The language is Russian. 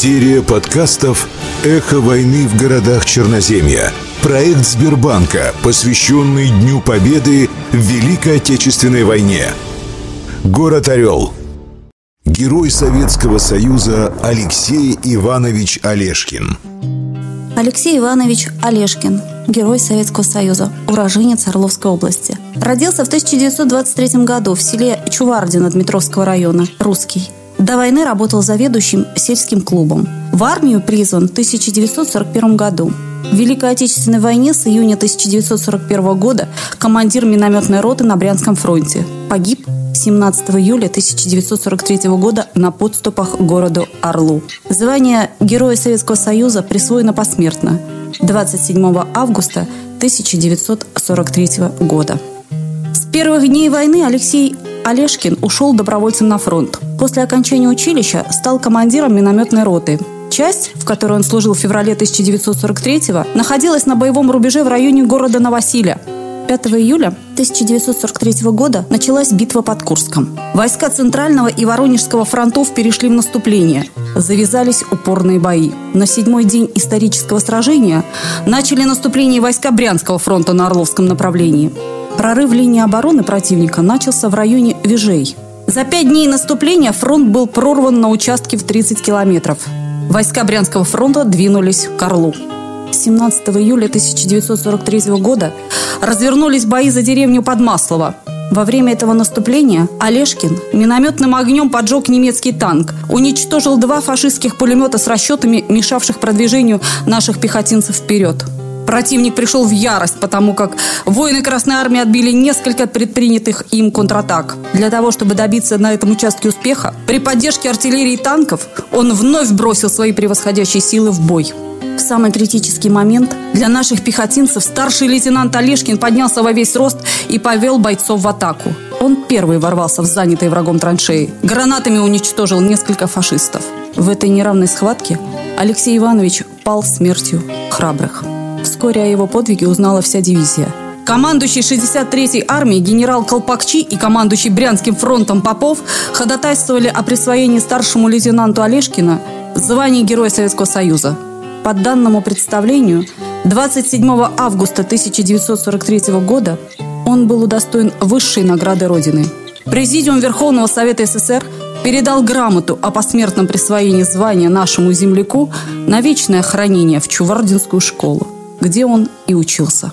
Серия подкастов «Эхо войны в городах Черноземья». Проект Сбербанка, посвященный Дню Победы в Великой Отечественной войне. Город Орел. Герой Советского Союза Алексей Иванович Олешкин. Алексей Иванович Олешкин, герой Советского Союза, уроженец Орловской области. Родился в 1923 году в селе Чувардино Дмитровского района, русский. До войны работал заведующим сельским клубом. В армию призван в 1941 году. В Великой Отечественной войне с июня 1941 года командир минометной роты на Брянском фронте. Погиб 17 июля 1943 года на подступах к городу Орлу. Звание Героя Советского Союза присвоено посмертно 27 августа 1943 года. С первых дней войны Алексей Олешкин ушел добровольцем на фронт. После окончания училища стал командиром минометной роты. Часть, в которой он служил в феврале 1943-го, находилась на боевом рубеже в районе города Новосиля. 5 июля 1943 года началась битва под Курском. Войска Центрального и Воронежского фронтов перешли в наступление. Завязались упорные бои. На седьмой день исторического сражения начали наступление войска Брянского фронта на Орловском направлении. Прорыв линии обороны противника начался в районе Вижей. За пять дней наступления фронт был прорван на участке в 30 километров. Войска Брянского фронта двинулись к Орлу. 17 июля 1943 года развернулись бои за деревню Подмаслово. Во время этого наступления Олешкин минометным огнем поджег немецкий танк, уничтожил два фашистских пулемета с расчетами, мешавших продвижению наших пехотинцев вперед. Противник пришел в ярость, потому как воины Красной Армии отбили несколько предпринятых им контратак. Для того, чтобы добиться на этом участке успеха, при поддержке артиллерии и танков он вновь бросил свои превосходящие силы в бой. В самый критический момент для наших пехотинцев старший лейтенант Олешкин поднялся во весь рост и повел бойцов в атаку. Он первый ворвался в занятые врагом траншеи. Гранатами уничтожил несколько фашистов. В этой неравной схватке Алексей Иванович пал смертью храбрых. Вскоре о его подвиге узнала вся дивизия. Командующий 63-й армией генерал Колпакчи и командующий Брянским фронтом Попов ходатайствовали о присвоении старшему лейтенанту Олешкина звания Героя Советского Союза. По данному представлению, 27 августа 1943 года он был удостоен высшей награды Родины. Президиум Верховного Совета СССр передал грамоту о посмертном присвоении звания нашему земляку на вечное хранение в Чувардинскую школу где он и учился.